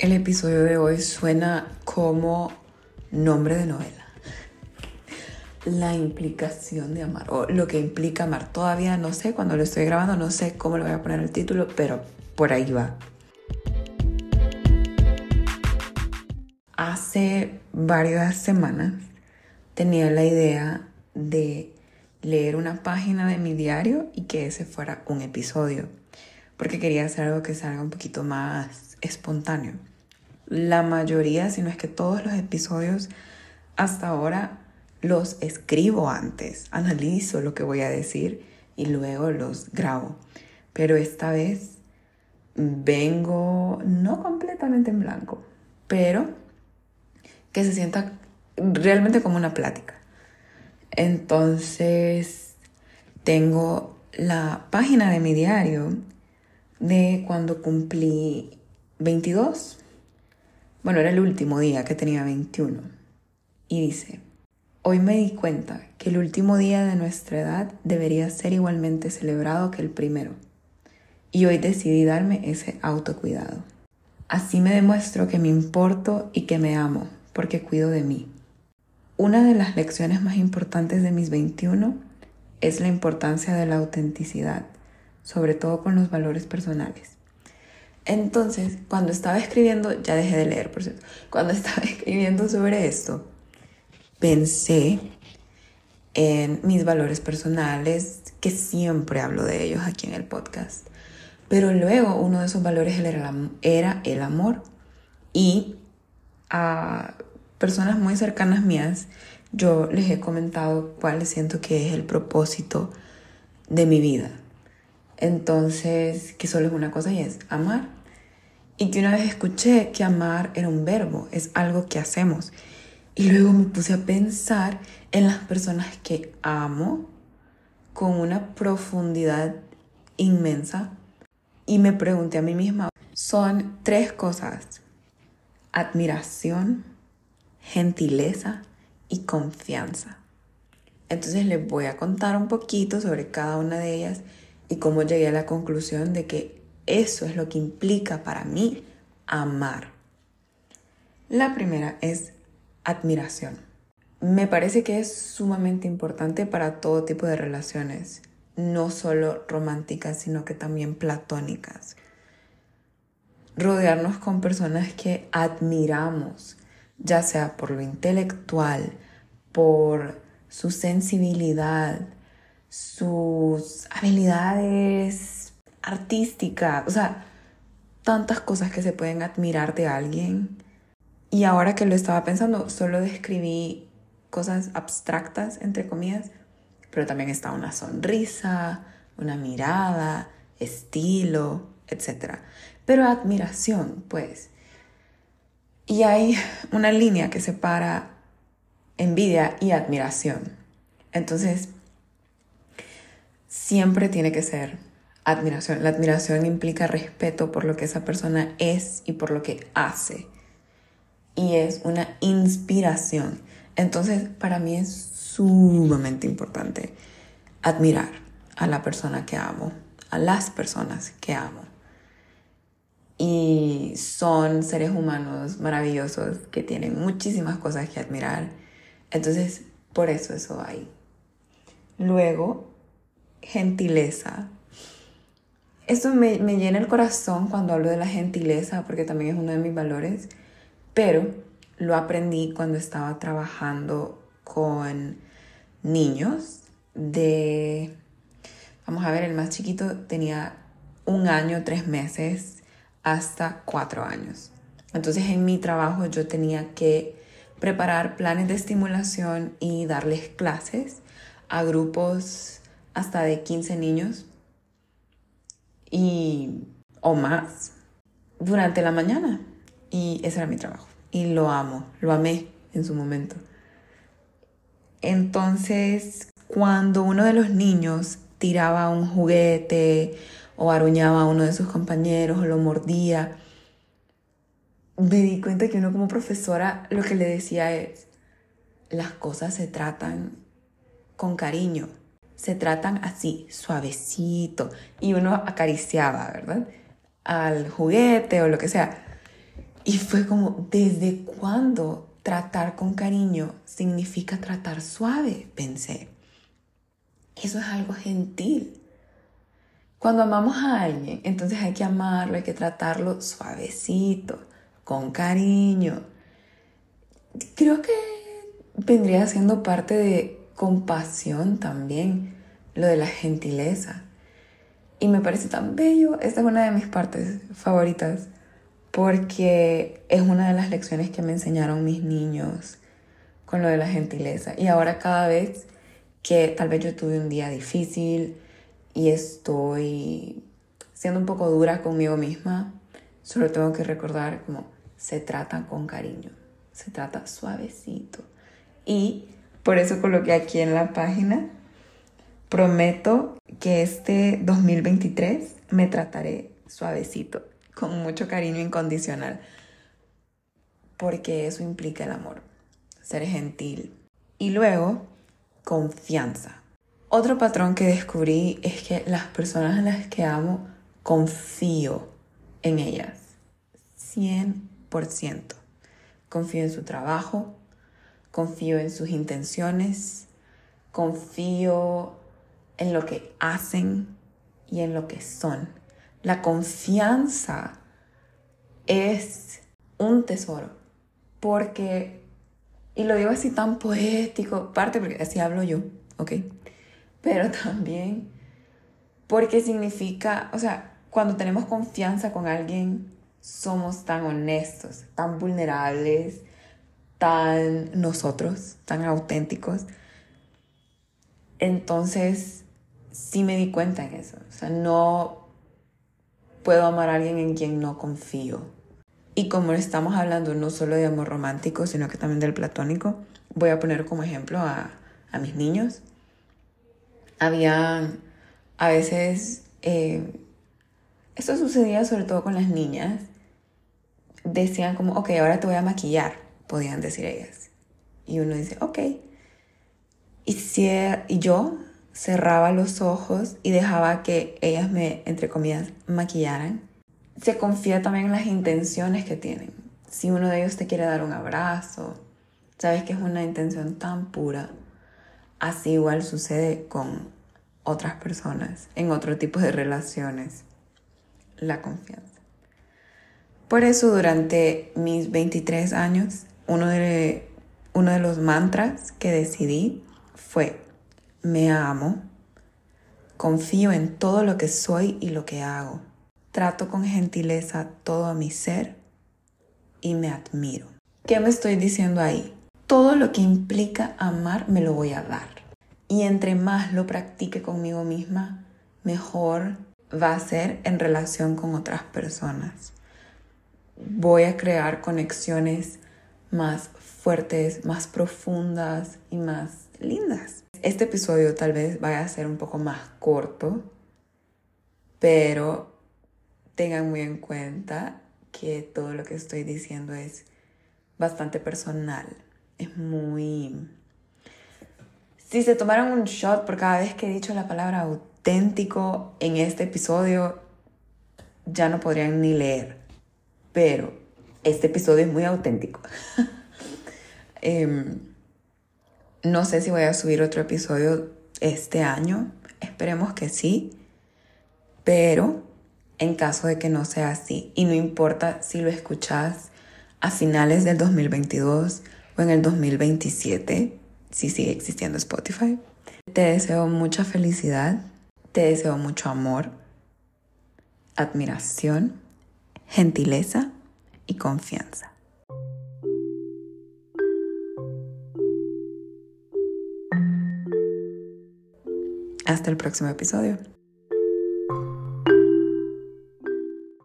El episodio de hoy suena como nombre de novela. La implicación de amar, o lo que implica amar. Todavía no sé, cuando lo estoy grabando no sé cómo le voy a poner el título, pero por ahí va. Hace varias semanas tenía la idea de leer una página de mi diario y que ese fuera un episodio, porque quería hacer algo que salga un poquito más espontáneo la mayoría, si no es que todos los episodios hasta ahora los escribo antes, analizo lo que voy a decir y luego los grabo. Pero esta vez vengo no completamente en blanco, pero que se sienta realmente como una plática. Entonces, tengo la página de mi diario de cuando cumplí 22 bueno, era el último día que tenía 21. Y dice, hoy me di cuenta que el último día de nuestra edad debería ser igualmente celebrado que el primero. Y hoy decidí darme ese autocuidado. Así me demuestro que me importo y que me amo, porque cuido de mí. Una de las lecciones más importantes de mis 21 es la importancia de la autenticidad, sobre todo con los valores personales. Entonces, cuando estaba escribiendo, ya dejé de leer, por cierto, cuando estaba escribiendo sobre esto, pensé en mis valores personales, que siempre hablo de ellos aquí en el podcast. Pero luego uno de esos valores era el amor. Y a personas muy cercanas mías, yo les he comentado cuál siento que es el propósito de mi vida. Entonces, que solo es una cosa y es amar. Y que una vez escuché que amar era un verbo, es algo que hacemos. Y luego me puse a pensar en las personas que amo con una profundidad inmensa y me pregunté a mí misma, son tres cosas, admiración, gentileza y confianza. Entonces les voy a contar un poquito sobre cada una de ellas y cómo llegué a la conclusión de que eso es lo que implica para mí amar. La primera es admiración. Me parece que es sumamente importante para todo tipo de relaciones, no solo románticas, sino que también platónicas. Rodearnos con personas que admiramos, ya sea por lo intelectual, por su sensibilidad, sus habilidades artísticas, o sea, tantas cosas que se pueden admirar de alguien. Y ahora que lo estaba pensando, solo describí cosas abstractas, entre comillas, pero también está una sonrisa, una mirada, estilo, etc. Pero admiración, pues. Y hay una línea que separa envidia y admiración. Entonces, siempre tiene que ser admiración. La admiración implica respeto por lo que esa persona es y por lo que hace. Y es una inspiración. Entonces, para mí es sumamente importante admirar a la persona que amo, a las personas que amo. Y son seres humanos maravillosos que tienen muchísimas cosas que admirar. Entonces, por eso eso hay. Luego, gentileza. Esto me, llena el corazón cuando hablo de la gentileza, porque también es uno de mis valores, pero lo aprendí cuando estaba trabajando con niños de, vamos a ver, el más chiquito tenía un año, tres meses, hasta cuatro años. Entonces en mi trabajo yo tenía que preparar planes de estimulación y darles clases a grupos hasta de 15 niños y o más durante la mañana. Y ese era mi trabajo. Y lo amo, lo amé en su momento. Entonces, cuando uno de los niños tiraba un juguete o aruñaba a uno de sus compañeros o lo mordía, me di cuenta que uno como profesora lo que le decía es, las cosas se tratan con cariño, se tratan así, suavecito, y uno acariciaba, ¿verdad? Al juguete o lo que sea. Y fue como, ¿desde cuándo tratar con cariño significa tratar suave? Pensé. Eso es algo gentil. Cuando amamos a alguien, entonces hay que amarlo, hay que tratarlo suavecito, con cariño. Creo que vendría siendo parte de compasión también, lo de la gentileza. Y me parece tan bello, esta es una de mis partes favoritas, porque es una de las lecciones que me enseñaron mis niños con lo de la gentileza. Y ahora cada vez que tal vez yo tuve un día difícil y estoy siendo un poco dura conmigo misma, solo tengo que recordar como se trata con cariño, se trata suavecito. Y por eso coloqué aquí en la página, prometo que este 2023 me trataré suavecito, con mucho cariño incondicional, porque eso implica el amor, ser gentil. Y luego, confianza. Otro patrón que descubrí es que las personas a las que amo, confío en ellas. 100%. Confío en su trabajo, confío en sus intenciones, confío en lo que hacen y en lo que son. La confianza es un tesoro porque, y lo digo así tan poético, parte porque así hablo yo, ¿ok? Pero también porque significa, o sea, cuando tenemos confianza con alguien, somos tan honestos, tan vulnerables, tan nosotros, tan auténticos. Entonces, sí me di cuenta en eso. O sea, no puedo amar a alguien en quien no confío. Y como estamos hablando no solo de amor romántico, sino que también del platónico, voy a poner como ejemplo a, a mis niños. Había a veces, eh, esto sucedía sobre todo con las niñas, decían como, ok, ahora te voy a maquillar podían decir ellas. Y uno dice, ok. Y, y yo cerraba los ojos y dejaba que ellas me, entre comillas, maquillaran. Se confía también en las intenciones que tienen. Si uno de ellos te quiere dar un abrazo, sabes que es una intención tan pura. Así igual sucede con otras personas, en otro tipo de relaciones. La confianza. Por eso durante mis 23 años uno de, uno de los mantras que decidí fue, me amo, confío en todo lo que soy y lo que hago, trato con gentileza todo a mi ser y me admiro. ¿Qué me estoy diciendo ahí? Todo lo que implica amar me lo voy a dar. Y entre más lo practique conmigo misma, mejor va a ser en relación con otras personas. Voy a crear conexiones más fuertes, más profundas y más lindas. Este episodio tal vez vaya a ser un poco más corto, pero tengan muy en cuenta que todo lo que estoy diciendo es bastante personal. Es muy... Si se tomaron un shot por cada vez que he dicho la palabra auténtico en este episodio, ya no podrían ni leer. Pero este episodio es muy auténtico. Em, no sé si voy a subir otro episodio este año. Esperemos que sí. Pero en caso de que no sea así, y no importa si lo escuchas a finales del 2022 o en el 2027, si sigue existiendo Spotify, te deseo mucha felicidad, te deseo mucho amor, admiración, gentileza y confianza. Hasta el próximo episodio.